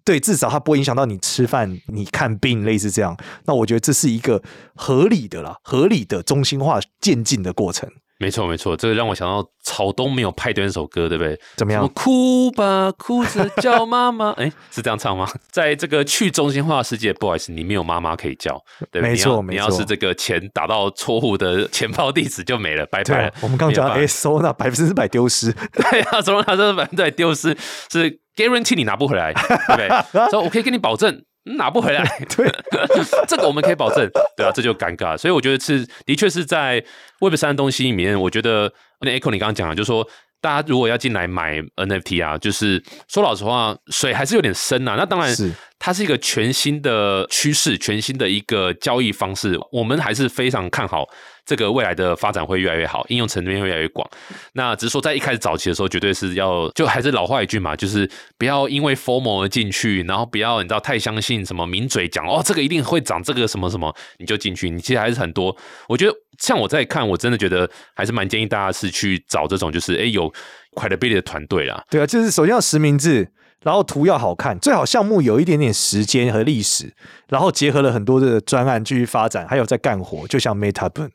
对，至少它不会影响到你吃饭、你看病，类似这样。那我觉得这是一个合理的啦，合理的中心化渐进的过程。没错没错，这个让我想到草东没有派对那首歌，对不对？怎么样哭吧，哭着叫妈妈，哎，是这样唱吗？在这个去中心化的世界，不好意思，你没有妈妈可以叫，对不对？没错你要没错你要是这个钱打到错误的钱包地址就没了，拜对啊拜了。，我们刚刚讲没有办法 S O 那百分之百丢失，对啊，怎么拿这百分之百丢失是 guarantee 你拿不回来，对不对？所以我可以跟你保证。嗯拿不回来，对，这个我们可以保证，对啊，这就尴尬。所以我觉得是，的确是在 Web 三的东西里面，我觉得那 Echo 你刚刚讲了，就是说大家如果要进来买 NFT 啊，就是说老实话，水还是有点深啊。那当然是它是一个全新的趋势，全新的一个交易方式，我们还是非常看好这个未来的发展会越来越好，应用层面越来越广。那只是说在一开始早期的时候，绝对是要就还是老话一句嘛，就是不要因为 formal 而进去，然后不要你知道太相信什么名嘴讲哦，这个一定会涨这个什么什么，你就进去。你其实还是很多，我觉得像我在看，我真的觉得还是蛮建议大家是去找这种就是哎有 credibility 的团队啦。对啊，就是首先要实名制，然后图要好看，最好项目有一点点时间和历史，然后结合了很多的专案继续发展，还有在干活，就像 Meta b o n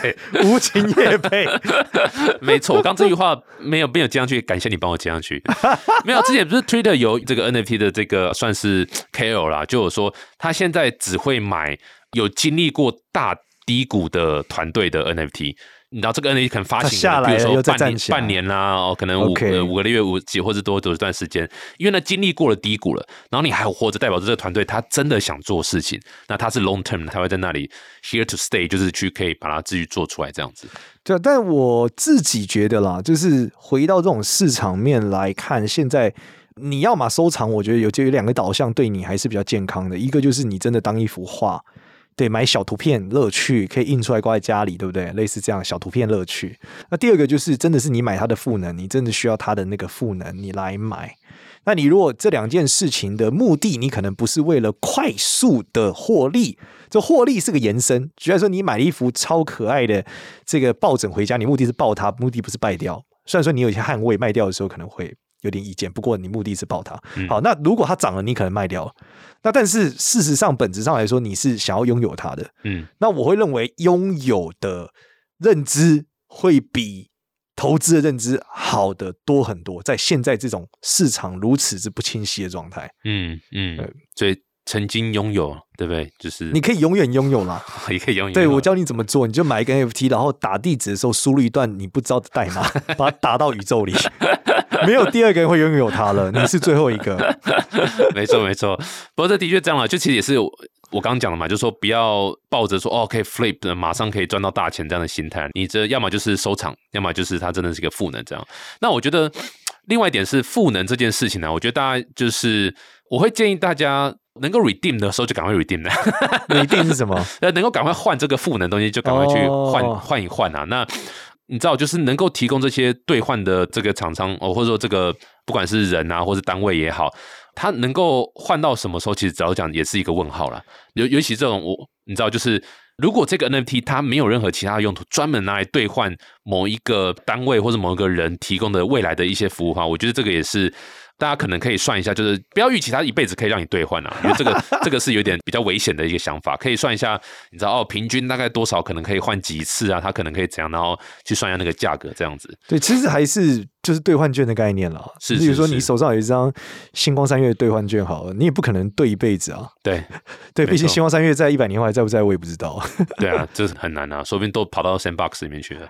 对，无情夜配，没错，我刚这句话没有没有接上去，感谢你帮我接上去。没有，之前不是 Twitter 有这个 NFT 的这个算是 KOL 啦，就有说他现在只会买有经历过大低谷的团队的 NFT。你知道这个 NFT 可能发行，比如说半年半年啦，哦，可能五五个月、五几或者多多一段时间，因为呢经历过了低谷了，然后你还活着，代表着这个团队他真的想做事情，那他是 long term，他会在那里 here to stay，就是去可以把它继续做出来这样子。对啊，但我自己觉得啦，就是回到这种市场面来看，现在你要嘛收藏，我觉得有就有两个导向对你还是比较健康的，一个就是你真的当一幅画。对，买小图片乐趣可以印出来挂在家里，对不对？类似这样小图片乐趣。那第二个就是真的是你买它的赋能，你真的需要它的那个赋能，你来买。那你如果这两件事情的目的，你可能不是为了快速的获利，这获利是个延伸。举例说，你买了一幅超可爱的这个抱枕回家，你目的是抱它，目的不是败掉。虽然说你有一些捍卫，卖掉的时候可能会有点意见，不过你目的是抱它。好，那如果它涨了，你可能卖掉了。那但是事实上，本质上来说，你是想要拥有它的。嗯，那我会认为拥有的认知会比投资的认知好的多很多。在现在这种市场如此之不清晰的状态，嗯嗯对，所以曾经拥有，对不对？就是你可以永远拥有啦。也可以拥有。对我教你怎么做，你就买一个 NFT，然后打地址的时候输入一段你不知道的代码，把它打到宇宙里。没有第二个人会拥有它了，你是最后一个。没错没错。不过这的确这样了，就其实也是我我刚刚讲的嘛，就是说不要抱着说哦可以 flip 的，马上可以赚到大钱这样的心态。你这要么就是收藏，要么就是它真的是一个赋能这样。那我觉得另外一点是赋能这件事情呢，我觉得大家就是我会建议大家。能够 redeem 的时候就赶快 redeem 的，你定是什么？呃，能够赶快换这个赋能东西就赶快去换、哦换一换啊。那你知道，就是能够提供这些兑换的这个厂商哦，或者说这个不管是人啊，或是单位也好，他能够换到什么时候，其实早讲也是一个问号了。尤尤其这种我你知道，就是如果这个 NFT 它没有任何其他的用途，专门拿来兑换某一个单位或者某一个人提供的未来的一些服务的话，我觉得这个也是。大家可能可以算一下，就是不要预期它一辈子可以让你兑换啊，因为这个 这个是有点比较危险的一个想法。可以算一下，你知道哦，平均大概多少可能可以换几次啊？它可能可以怎样，然后去算一下那个价格，这样子。对，其实还是就是兑换券的概念了。是比如说是是你手上有一张星光三月的兑换券，好了，你也不可能兑一辈子啊。对 对，毕竟星光三月在一百年后还在不在，我也不知道。对啊，这是很难啊，说不定都跑到 sandbox 里面去了。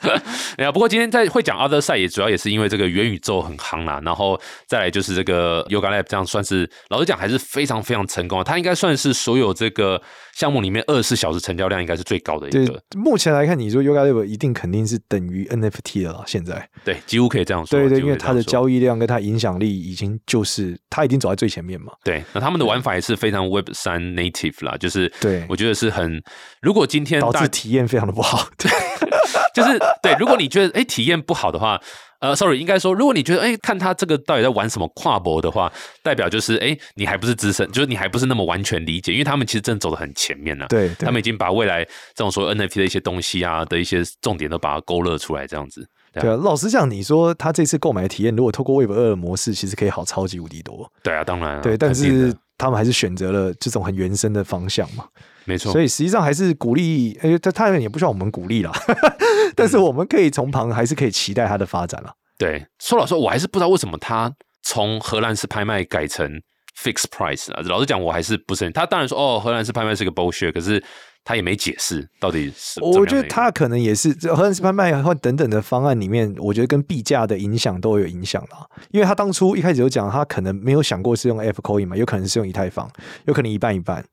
哎呀，不过今天在会讲 other side 也主要也是因为这个元宇宙很夯啦，然后再来就是这个 Yoga Lab 这样算是老实讲还是非常非常成功啊，它应该算是所有这个项目里面二十四小时成交量应该是最高的一对个，，目前来看，你说 Yoga Lab 一定肯定是等于 NFT 的了。现在，对，几乎可以这样说。对对，因为它的交易量跟它影响力已经就是它已经走在最前面嘛。对，那他们的玩法也是非常 Web 三 native 啦，就是对我觉得是很，如果今天导致体验非常的不好。对，就是对，如果你觉得哎体验不好的话，呃，sorry，应该说，如果你觉得哎看他这个到底在玩什么跨博的话，代表就是哎你还不是资深，就是你还不是那么完全理解，因为他们其实真的走的很前面呢、对，对他们已经把未来这种所有 NFT 的一些东西啊的一些重点都把它勾勒出来，这样子。对啊，老实讲，你说他这次购买的体验，如果透过 Web 二的模式，其实可以好超级无敌多。对啊，当然啊、对，但是他们还是选择了这种很原生的方向嘛。没错，所以实际上还是鼓励，哎，他他也不需要我们鼓励啦，但是我们可以从旁还是可以期待它的发展了。对，说老实话，我还是不知道为什么他从荷兰式拍卖改成 fixed price 啊。老实讲，我还是不是很。他当然说哦，荷兰式拍卖是个 bullshit，可是他也没解释到底是。我觉得他可能也是荷兰式拍卖或等等的方案里面，我觉得跟币价的影响都有影响了。因为他当初一开始就讲，他可能没有想过是用 F coin 嘛，有可能是用以太坊，有可能一半一半。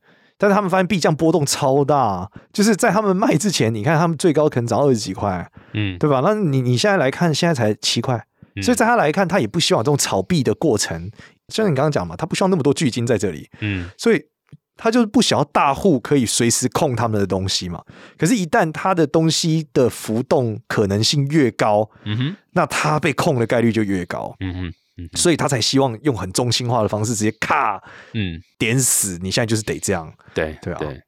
但是他们发现币价波动超大，就是在他们卖之前，你看他们最高可能涨二十几块，嗯，对吧？那你你现在来看，现在才七块，所以在他来看，他也不希望这种炒币的过程，像你刚刚讲嘛，他不需要那么多巨金在这里，嗯，所以他就是不想要大户可以随时控他们的东西嘛。可是，一旦他的东西的浮动可能性越高，嗯哼，那他被控的概率就越高，嗯哼。所以他才希望用很中心化的方式直接咔，嗯，点死你现在就是得这样，对对啊。对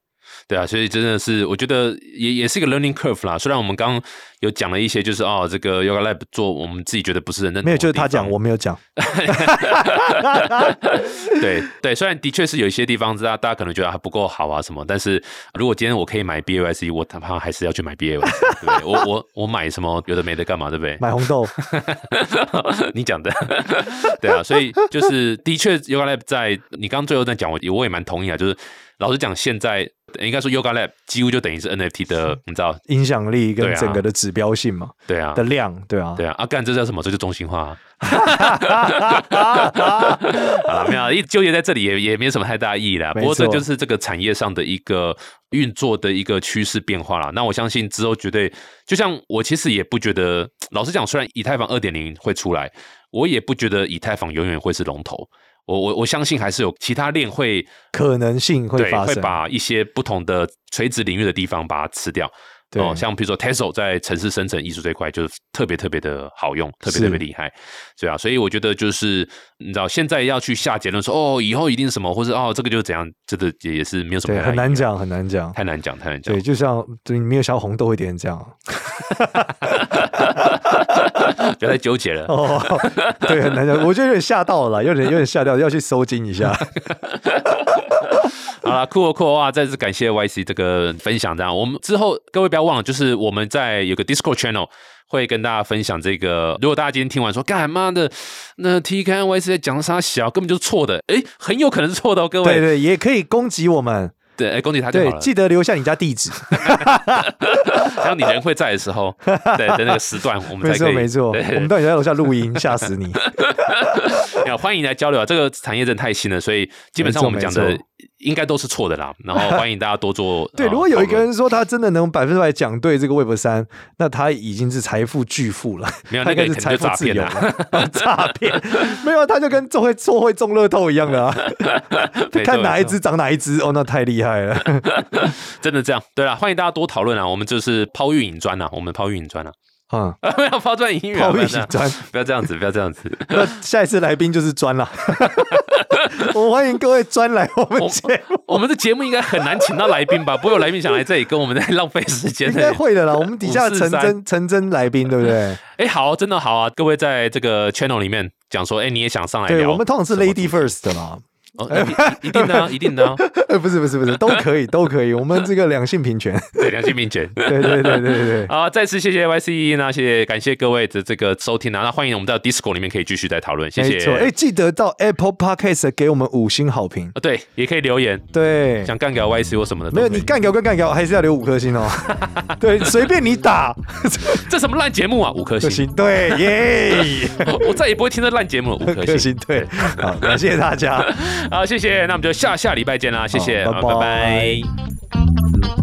啊，所以真的是我觉得也也是一个 learning curve 啦。虽然我们刚刚有讲了一些，就是哦，这个 Yoga Lab 做我们自己觉得不是很认同，没有，就是他讲，我没有讲。对对，虽然的确是有一些地方，大家大家可能觉得还不够好啊什么，但是如果今天我可以买 B A C，我他妈还是要去买 B A C，对不对？我我我买什么有的没的干嘛，对不对？买红豆，你讲的，对啊，所以就是的确 Yoga Lab 在你刚刚最后在讲，我我也蛮同意啊，就是。老实讲，现在应该说 Yoga Lab 几乎就等于是 NFT 的，你知道影响力跟整个的指标性嘛？对啊，的量，对啊，对啊。啊，干这叫什么？这就中心化。好了，没有一纠结在这里也也没什么太大意义了。不过这就是这个产业上的一个运作的一个趋势变化了。那我相信之后绝对，就像我其实也不觉得，老实讲，虽然以太坊二点零会出来，我也不觉得以太坊永远会是龙头。我我我相信还是有其他链会可能性会发生，会把一些不同的垂直领域的地方把它吃掉。哦，像比如说 Tesla 在城市生成艺术这块就是特别特别的好用，特别特别厉害，对啊。所以我觉得就是你知道现在要去下结论说哦，以后一定什么，或者哦这个就是怎样，这个也也是没有什么很难讲，很难讲，太难讲，太难讲。对，就像对没有小红豆会点这样。不要再纠结了哦，对，很难讲，我觉得有点吓到了，有点有点吓到，要去收精一下。好了，酷哦酷哦啊！再次感谢 YC 这个分享，这样我们之后各位不要忘了，就是我们在有个 Discord channel 会跟大家分享这个。如果大家今天听完说干嘛的，那 T K YC 在讲啥小，根本就是错的，哎，很有可能是错的哦，各位。对对，也可以攻击我们。对，哎，恭喜他对，记得留下你家地址，然后你人会在的时候，对，的那个时段，我们没错没错，我们到底在楼下录音，吓死你！要欢迎来交流啊！这个产业真的太新了，所以基本上我们讲的应该都是错的啦。然后 欢迎大家多做。对，如果有一个人说他真的能百分之百讲对这个 Web 三，那他已经是财富巨富了，没有那个是财富自由了 诈骗，没有他就跟中会做会中乐透一样的啊，看哪一只涨哪一只哦，那太厉害了，真的这样。对了，欢迎大家多讨论啊，我们就是抛运营砖啊，我们抛运营砖啊。嗯，不 要抛砖引玉，抛玉砖，不要这样子，不要这样子。那下一次来宾就是砖了。我欢迎各位砖来我们节目。我们的节目应该很难请到来宾吧？不会有来宾想来这里跟我们在浪费时间。应该会的啦，我们底下成真成真来宾，对不对？哎，好，真的好啊！各位在这个 channel 里面讲说，哎，你也想上来聊？我们通常是 lady first 的嘛。哦，一定的，一定的，呃，不是，不是，不是，都可以，都可以，我们这个两性平权，对，两性平权，对，对，对，对，对，好，再次谢谢 YCE 那谢谢，感谢各位的这个收听啊，那欢迎我们到 Discord 里面可以继续再讨论，谢谢，哎，记得到 Apple Podcast 给我们五星好评啊，对，也可以留言，对，想干掉 Y C 或什么的，没有，你干掉跟干掉还是要留五颗星哦，对，随便你打，这什么烂节目啊，五颗星，对，耶，我再也不会听这烂节目了，五颗星，对，好，感谢大家，好谢谢那我们就下下礼拜见啦谢谢拜拜。